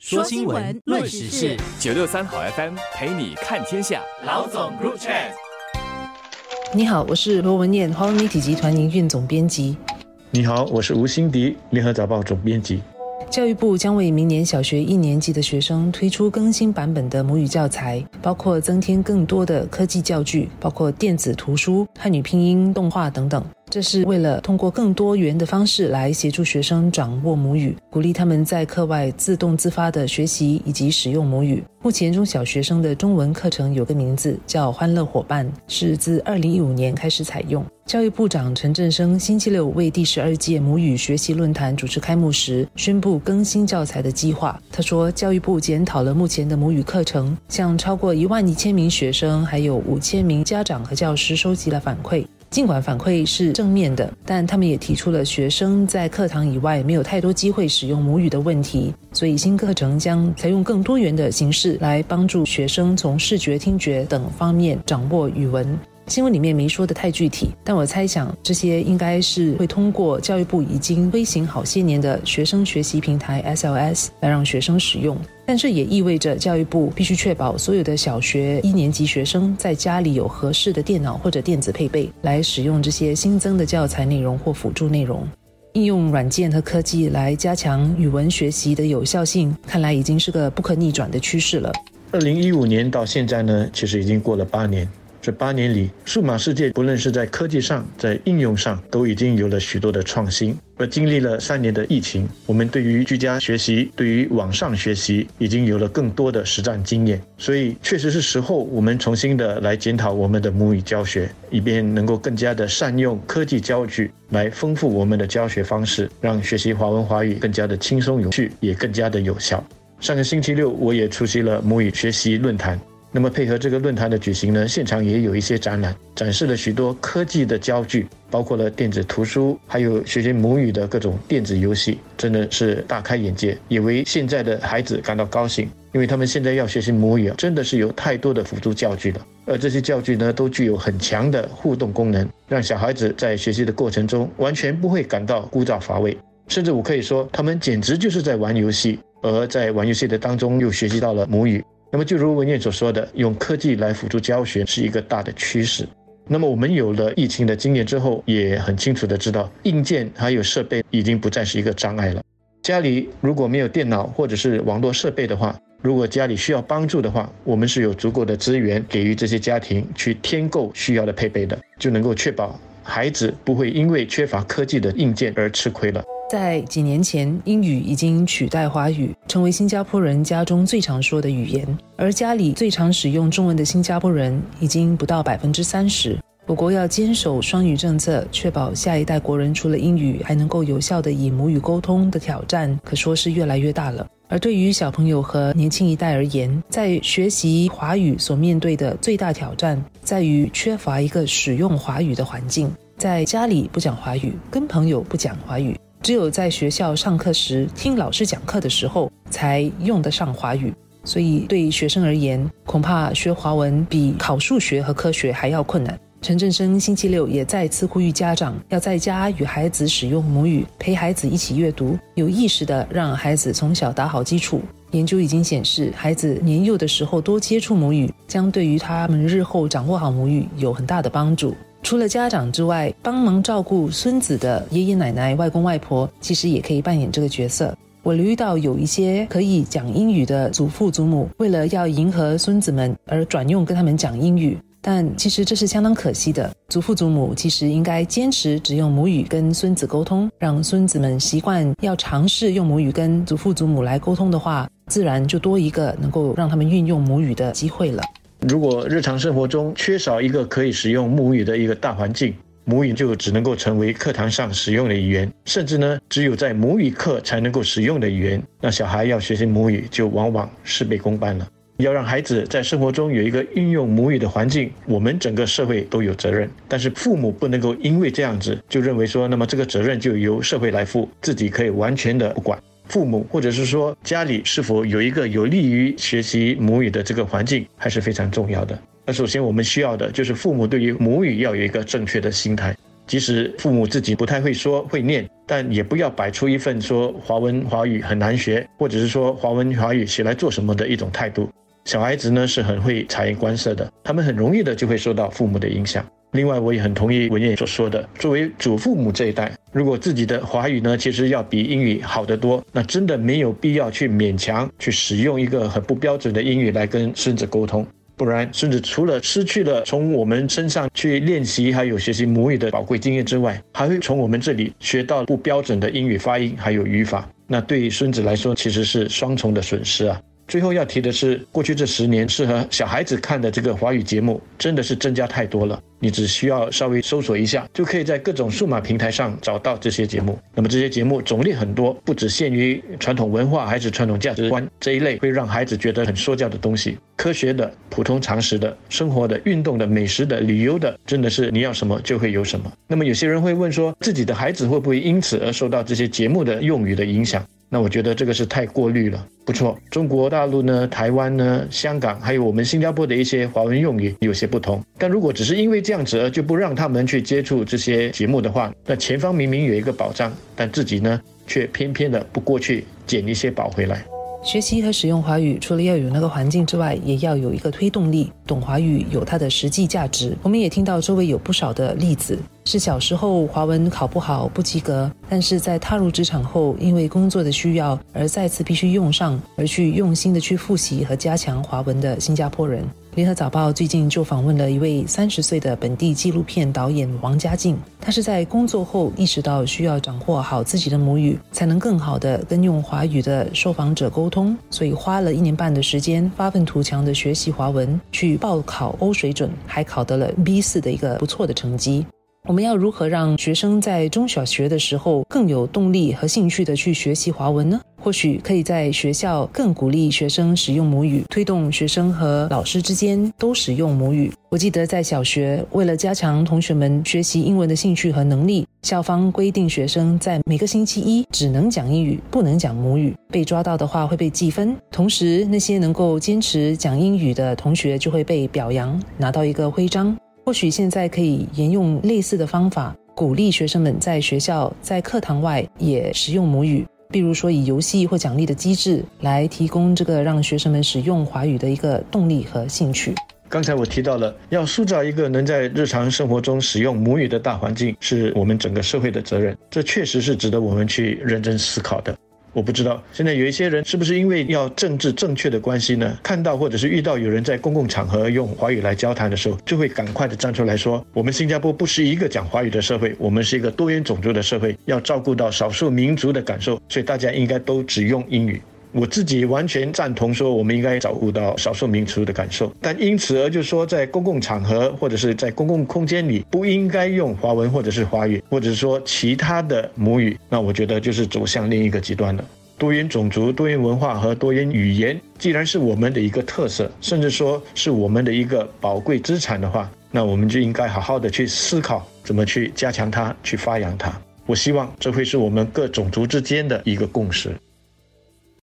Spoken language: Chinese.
说新闻，论时事，九六三好 FM 陪你看天下。老总 Group Chat。你好，我是罗文燕，华文媒体集团营运总编辑。你好，我是吴欣迪，联合早报总编辑。教育部将为明年小学一年级的学生推出更新版本的母语教材，包括增添更多的科技教具，包括电子图书、汉语拼音、动画等等。这是为了通过更多元的方式来协助学生掌握母语，鼓励他们在课外自动自发的学习以及使用母语。目前中小学生的中文课程有个名字叫“欢乐伙伴”，是自二零一五年开始采用。教育部长陈振声星期六为第十二届母语学习论坛主持开幕时，宣布更新教材的计划。他说，教育部检讨了目前的母语课程，向超过一万一千名学生，还有五千名家长和教师收集了反馈。尽管反馈是正面的，但他们也提出了学生在课堂以外没有太多机会使用母语的问题。所以新课程将采用更多元的形式来帮助学生从视觉、听觉等方面掌握语文。新闻里面没说的太具体，但我猜想这些应该是会通过教育部已经推行好些年的学生学习平台 SLS 来让学生使用。但这也意味着教育部必须确保所有的小学一年级学生在家里有合适的电脑或者电子配备来使用这些新增的教材内容或辅助内容。应用软件和科技来加强语文学习的有效性，看来已经是个不可逆转的趋势了。二零一五年到现在呢，其实已经过了八年。这八年里，数码世界不论是在科技上，在应用上，都已经有了许多的创新。而经历了三年的疫情，我们对于居家学习、对于网上学习，已经有了更多的实战经验。所以，确实是时候我们重新的来检讨我们的母语教学，以便能够更加的善用科技教具来丰富我们的教学方式，让学习华文华语更加的轻松有趣，也更加的有效。上个星期六，我也出席了母语学习论坛。那么配合这个论坛的举行呢，现场也有一些展览，展示了许多科技的教具，包括了电子图书，还有学习母语的各种电子游戏，真的是大开眼界，也为现在的孩子感到高兴，因为他们现在要学习母语，真的是有太多的辅助教具了，而这些教具呢，都具有很强的互动功能，让小孩子在学习的过程中完全不会感到枯燥乏味，甚至我可以说，他们简直就是在玩游戏，而在玩游戏的当中又学习到了母语。那么，就如文燕所说的，用科技来辅助教学是一个大的趋势。那么，我们有了疫情的经验之后，也很清楚的知道，硬件还有设备已经不再是一个障碍了。家里如果没有电脑或者是网络设备的话，如果家里需要帮助的话，我们是有足够的资源给予这些家庭去添购需要的配备的，就能够确保孩子不会因为缺乏科技的硬件而吃亏了。在几年前，英语已经取代华语，成为新加坡人家中最常说的语言。而家里最常使用中文的新加坡人已经不到百分之三十。我国要坚守双语政策，确保下一代国人除了英语还能够有效的以母语沟通的挑战，可说是越来越大了。而对于小朋友和年轻一代而言，在学习华语所面对的最大挑战，在于缺乏一个使用华语的环境，在家里不讲华语，跟朋友不讲华语。只有在学校上课时听老师讲课的时候，才用得上华语。所以对学生而言，恐怕学华文比考数学和科学还要困难。陈振声星期六也再次呼吁家长要在家与孩子使用母语，陪孩子一起阅读，有意识的让孩子从小打好基础。研究已经显示，孩子年幼的时候多接触母语，将对于他们日后掌握好母语有很大的帮助。除了家长之外，帮忙照顾孙子的爷爷奶奶、外公外婆，其实也可以扮演这个角色。我留意到有一些可以讲英语的祖父祖母，为了要迎合孙子们而转用跟他们讲英语，但其实这是相当可惜的。祖父祖母其实应该坚持只用母语跟孙子沟通，让孙子们习惯要尝试用母语跟祖父祖母来沟通的话，自然就多一个能够让他们运用母语的机会了。如果日常生活中缺少一个可以使用母语的一个大环境，母语就只能够成为课堂上使用的语言，甚至呢，只有在母语课才能够使用的语言。那小孩要学习母语，就往往事倍功半了。要让孩子在生活中有一个运用母语的环境，我们整个社会都有责任。但是父母不能够因为这样子就认为说，那么这个责任就由社会来负，自己可以完全的不管。父母或者是说家里是否有一个有利于学习母语的这个环境，还是非常重要的。那首先我们需要的就是父母对于母语要有一个正确的心态。即使父母自己不太会说会念，但也不要摆出一份说华文华语很难学，或者是说华文华语学来做什么的一种态度。小孩子呢是很会察言观色的，他们很容易的就会受到父母的影响。另外，我也很同意文燕所说的，作为祖父母这一代，如果自己的华语呢其实要比英语好得多，那真的没有必要去勉强去使用一个很不标准的英语来跟孙子沟通，不然孙子除了失去了从我们身上去练习还有学习母语的宝贵经验之外，还会从我们这里学到不标准的英语发音还有语法，那对于孙子来说其实是双重的损失啊。最后要提的是，过去这十年适合小孩子看的这个华语节目，真的是增加太多了。你只需要稍微搜索一下，就可以在各种数码平台上找到这些节目。那么这些节目种类很多，不只限于传统文化还是传统价值观这一类会让孩子觉得很说教的东西。科学的、普通常识的、生活的、运动的、美食的、旅游的，真的是你要什么就会有什么。那么有些人会问说，自己的孩子会不会因此而受到这些节目的用语的影响？那我觉得这个是太过滤了。不错，中国大陆呢、台湾呢、香港，还有我们新加坡的一些华文用语有些不同。但如果只是因为这样子而就不让他们去接触这些节目的话，那前方明明有一个保障，但自己呢却偏偏的不过去捡一些宝回来。学习和使用华语，除了要有那个环境之外，也要有一个推动力。懂华语有它的实际价值。我们也听到周围有不少的例子，是小时候华文考不好、不及格，但是在踏入职场后，因为工作的需要而再次必须用上，而去用心的去复习和加强华文的新加坡人。联合早报最近就访问了一位三十岁的本地纪录片导演王家静，他是在工作后意识到需要掌握好自己的母语，才能更好的跟用华语的受访者沟通，所以花了一年半的时间，发愤图强的学习华文，去报考欧水准，还考得了 B 四的一个不错的成绩。我们要如何让学生在中小学的时候更有动力和兴趣的去学习华文呢？或许可以在学校更鼓励学生使用母语，推动学生和老师之间都使用母语。我记得在小学，为了加强同学们学习英文的兴趣和能力，校方规定学生在每个星期一只能讲英语，不能讲母语。被抓到的话会被记分。同时，那些能够坚持讲英语的同学就会被表扬，拿到一个徽章。或许现在可以沿用类似的方法，鼓励学生们在学校、在课堂外也使用母语。比如说，以游戏或奖励的机制来提供这个让学生们使用华语的一个动力和兴趣。刚才我提到了，要塑造一个能在日常生活中使用母语的大环境，是我们整个社会的责任。这确实是值得我们去认真思考的。我不知道现在有一些人是不是因为要政治正确的关系呢？看到或者是遇到有人在公共场合用华语来交谈的时候，就会赶快的站出来说：“我们新加坡不是一个讲华语的社会，我们是一个多元种族的社会，要照顾到少数民族的感受，所以大家应该都只用英语。”我自己完全赞同说，我们应该照顾到少数民族的感受，但因此而就说在公共场合或者是在公共空间里不应该用华文或者是华语，或者说其他的母语，那我觉得就是走向另一个极端了。多元种族、多元文化和多元语言，既然是我们的一个特色，甚至说是我们的一个宝贵资产的话，那我们就应该好好的去思考怎么去加强它，去发扬它。我希望这会是我们各种族之间的一个共识。